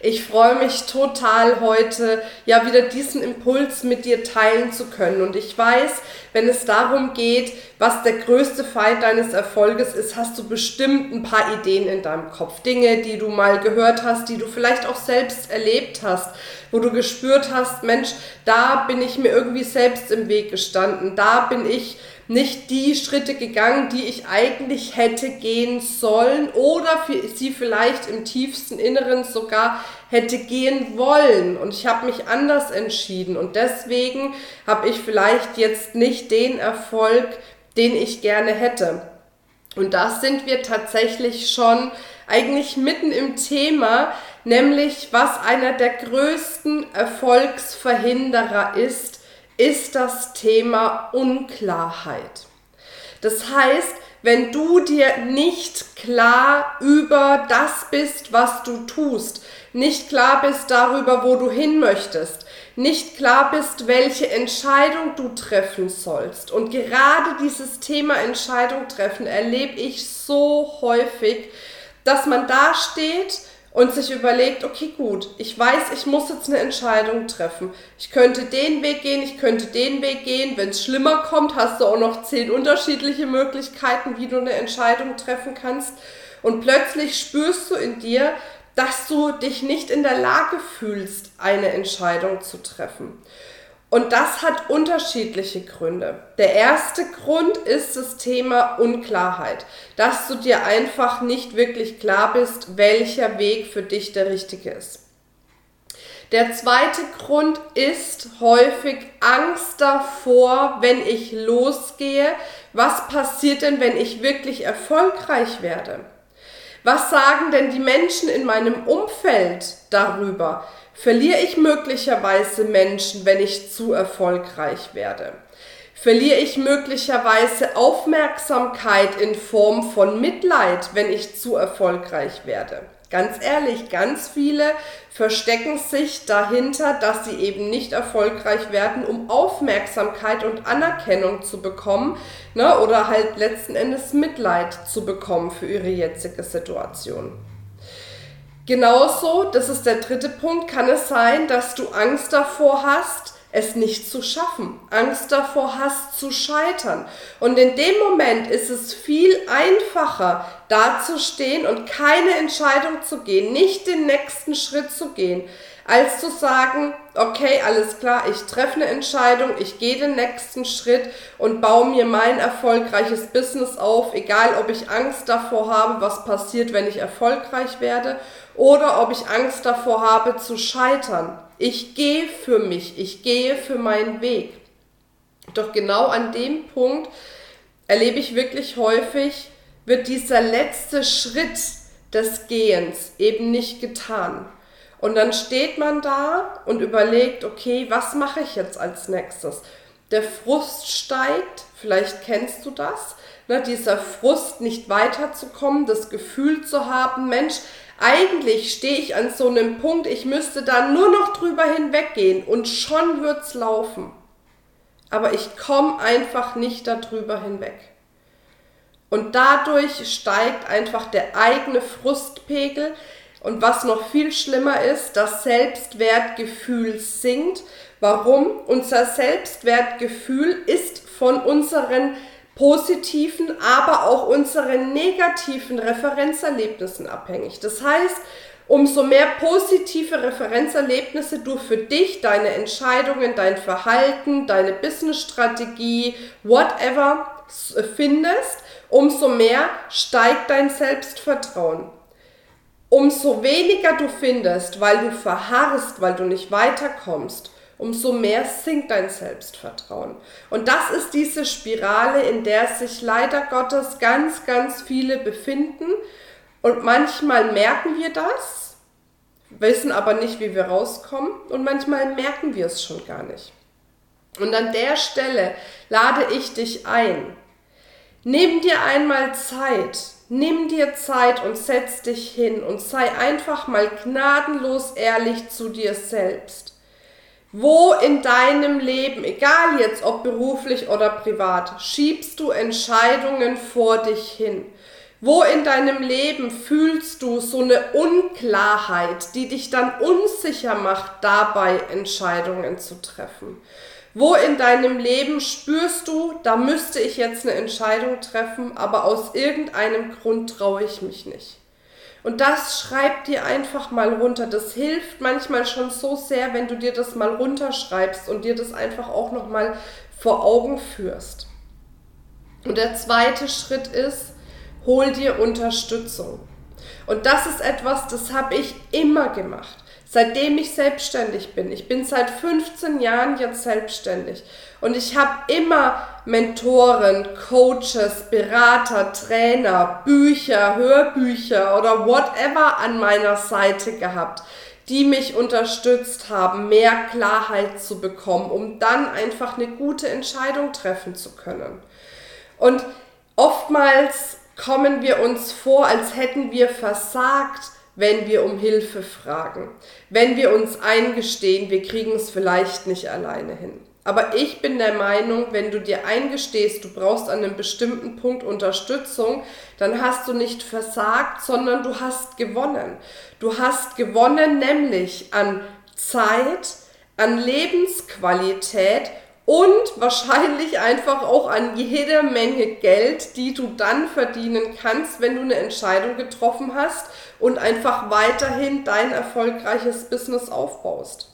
Ich freue mich total heute, ja, wieder diesen Impuls mit dir teilen zu können. Und ich weiß, wenn es darum geht, was der größte Feind deines Erfolges ist, hast du bestimmt ein paar Ideen in deinem Kopf. Dinge, die du mal gehört hast, die du vielleicht auch selbst erlebt hast, wo du gespürt hast, Mensch, da bin ich mir irgendwie selbst im Weg gestanden. Da bin ich nicht die Schritte gegangen, die ich eigentlich hätte gehen sollen oder sie vielleicht im tiefsten Inneren sogar hätte gehen wollen. Und ich habe mich anders entschieden und deswegen habe ich vielleicht jetzt nicht den Erfolg, den ich gerne hätte. Und da sind wir tatsächlich schon eigentlich mitten im Thema, nämlich was einer der größten Erfolgsverhinderer ist, ist das Thema Unklarheit. Das heißt, wenn du dir nicht klar über das bist, was du tust, nicht klar bist darüber, wo du hin möchtest, nicht klar bist, welche Entscheidung du treffen sollst. Und gerade dieses Thema Entscheidung treffen erlebe ich so häufig, dass man da steht und sich überlegt, okay, gut, ich weiß, ich muss jetzt eine Entscheidung treffen. Ich könnte den Weg gehen, ich könnte den Weg gehen. Wenn es schlimmer kommt, hast du auch noch zehn unterschiedliche Möglichkeiten, wie du eine Entscheidung treffen kannst. Und plötzlich spürst du in dir, dass du dich nicht in der Lage fühlst, eine Entscheidung zu treffen. Und das hat unterschiedliche Gründe. Der erste Grund ist das Thema Unklarheit, dass du dir einfach nicht wirklich klar bist, welcher Weg für dich der richtige ist. Der zweite Grund ist häufig Angst davor, wenn ich losgehe, was passiert denn, wenn ich wirklich erfolgreich werde? Was sagen denn die Menschen in meinem Umfeld darüber? Verliere ich möglicherweise Menschen, wenn ich zu erfolgreich werde? Verliere ich möglicherweise Aufmerksamkeit in Form von Mitleid, wenn ich zu erfolgreich werde? Ganz ehrlich, ganz viele verstecken sich dahinter, dass sie eben nicht erfolgreich werden, um Aufmerksamkeit und Anerkennung zu bekommen ne, oder halt letzten Endes Mitleid zu bekommen für ihre jetzige Situation. Genauso, das ist der dritte Punkt, kann es sein, dass du Angst davor hast, es nicht zu schaffen, Angst davor hast zu scheitern. Und in dem Moment ist es viel einfacher, dazustehen und keine Entscheidung zu gehen, nicht den nächsten Schritt zu gehen, als zu sagen, okay, alles klar, ich treffe eine Entscheidung, ich gehe den nächsten Schritt und baue mir mein erfolgreiches Business auf, egal ob ich Angst davor habe, was passiert, wenn ich erfolgreich werde, oder ob ich Angst davor habe zu scheitern. Ich gehe für mich, ich gehe für meinen Weg. Doch genau an dem Punkt erlebe ich wirklich häufig, wird dieser letzte Schritt des Gehens eben nicht getan. Und dann steht man da und überlegt, okay, was mache ich jetzt als nächstes? Der Frust steigt, vielleicht kennst du das, ne, dieser Frust, nicht weiterzukommen, das Gefühl zu haben, Mensch, eigentlich stehe ich an so einem Punkt, ich müsste da nur noch drüber hinweggehen und schon wird's laufen. Aber ich komme einfach nicht darüber hinweg. Und dadurch steigt einfach der eigene Frustpegel, und was noch viel schlimmer ist, das Selbstwertgefühl sinkt. Warum? Unser Selbstwertgefühl ist von unseren positiven, aber auch unseren negativen Referenzerlebnissen abhängig. Das heißt, umso mehr positive Referenzerlebnisse du für dich, deine Entscheidungen, dein Verhalten, deine Businessstrategie, whatever findest, umso mehr steigt dein Selbstvertrauen umso weniger du findest, weil du verharrst, weil du nicht weiterkommst, umso mehr sinkt dein Selbstvertrauen. Und das ist diese Spirale, in der sich leider Gottes ganz, ganz viele befinden. Und manchmal merken wir das, wissen aber nicht, wie wir rauskommen und manchmal merken wir es schon gar nicht. Und an der Stelle lade ich dich ein. Nimm dir einmal Zeit, nimm dir Zeit und setz dich hin und sei einfach mal gnadenlos ehrlich zu dir selbst. Wo in deinem Leben, egal jetzt ob beruflich oder privat, schiebst du Entscheidungen vor dich hin? Wo in deinem Leben fühlst du so eine Unklarheit, die dich dann unsicher macht, dabei Entscheidungen zu treffen? Wo in deinem Leben spürst du, da müsste ich jetzt eine Entscheidung treffen, aber aus irgendeinem Grund traue ich mich nicht? Und das schreib dir einfach mal runter. Das hilft manchmal schon so sehr, wenn du dir das mal runterschreibst und dir das einfach auch noch mal vor Augen führst. Und der zweite Schritt ist, hol dir Unterstützung. Und das ist etwas, das habe ich immer gemacht, seitdem ich selbstständig bin. Ich bin seit 15 Jahren jetzt selbstständig und ich habe immer Mentoren, Coaches, Berater, Trainer, Bücher, Hörbücher oder whatever an meiner Seite gehabt, die mich unterstützt haben, mehr Klarheit zu bekommen, um dann einfach eine gute Entscheidung treffen zu können. Und oftmals kommen wir uns vor, als hätten wir versagt, wenn wir um Hilfe fragen, wenn wir uns eingestehen, wir kriegen es vielleicht nicht alleine hin. Aber ich bin der Meinung, wenn du dir eingestehst, du brauchst an einem bestimmten Punkt Unterstützung, dann hast du nicht versagt, sondern du hast gewonnen. Du hast gewonnen nämlich an Zeit, an Lebensqualität und wahrscheinlich einfach auch an jede Menge Geld, die du dann verdienen kannst, wenn du eine Entscheidung getroffen hast und einfach weiterhin dein erfolgreiches Business aufbaust.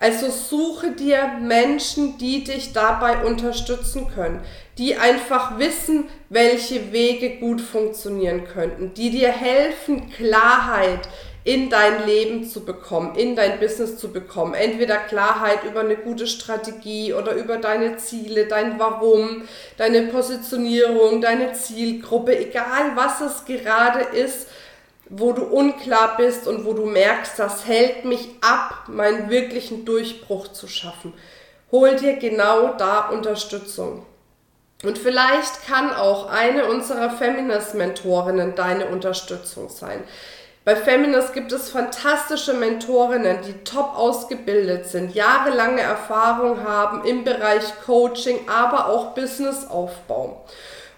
Also suche dir Menschen, die dich dabei unterstützen können, die einfach wissen, welche Wege gut funktionieren könnten, die dir helfen, Klarheit in dein Leben zu bekommen, in dein Business zu bekommen. Entweder Klarheit über eine gute Strategie oder über deine Ziele, dein Warum, deine Positionierung, deine Zielgruppe, egal was es gerade ist, wo du unklar bist und wo du merkst, das hält mich ab, meinen wirklichen Durchbruch zu schaffen. Hol dir genau da Unterstützung. Und vielleicht kann auch eine unserer Feminist-Mentorinnen deine Unterstützung sein. Bei Feminist gibt es fantastische Mentorinnen, die top ausgebildet sind, jahrelange Erfahrung haben im Bereich Coaching, aber auch Businessaufbau.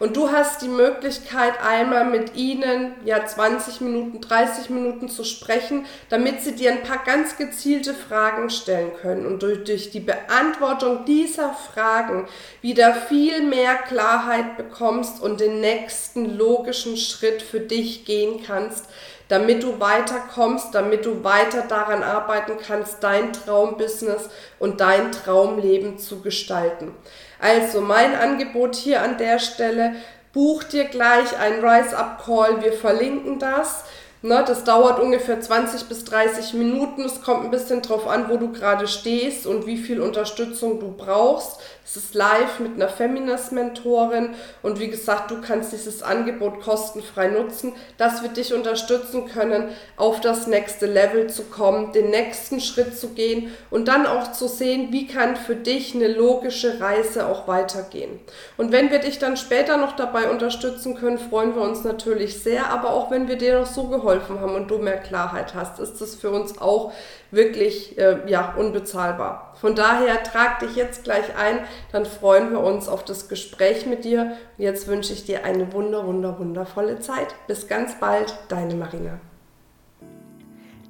Und du hast die Möglichkeit, einmal mit ihnen ja 20 Minuten, 30 Minuten zu sprechen, damit sie dir ein paar ganz gezielte Fragen stellen können und durch, durch die Beantwortung dieser Fragen wieder viel mehr Klarheit bekommst und den nächsten logischen Schritt für dich gehen kannst, damit du weiterkommst, damit du weiter daran arbeiten kannst, dein Traumbusiness und dein Traumleben zu gestalten. Also mein Angebot hier an der Stelle, buch dir gleich einen Rise Up Call, wir verlinken das. Ne, das dauert ungefähr 20 bis 30 Minuten. Es kommt ein bisschen drauf an, wo du gerade stehst und wie viel Unterstützung du brauchst. Es ist live mit einer Feminist-Mentorin und wie gesagt, du kannst dieses Angebot kostenfrei nutzen, dass wir dich unterstützen können, auf das nächste Level zu kommen, den nächsten Schritt zu gehen und dann auch zu sehen, wie kann für dich eine logische Reise auch weitergehen. Und wenn wir dich dann später noch dabei unterstützen können, freuen wir uns natürlich sehr, aber auch wenn wir dir noch so geholfen haben und du mehr Klarheit hast, ist das für uns auch wirklich äh, ja, unbezahlbar. Von daher trag dich jetzt gleich ein, dann freuen wir uns auf das Gespräch mit dir. Und jetzt wünsche ich dir eine wunder, wunder, wundervolle Zeit. Bis ganz bald, deine Marina.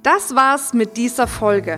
Das war's mit dieser Folge.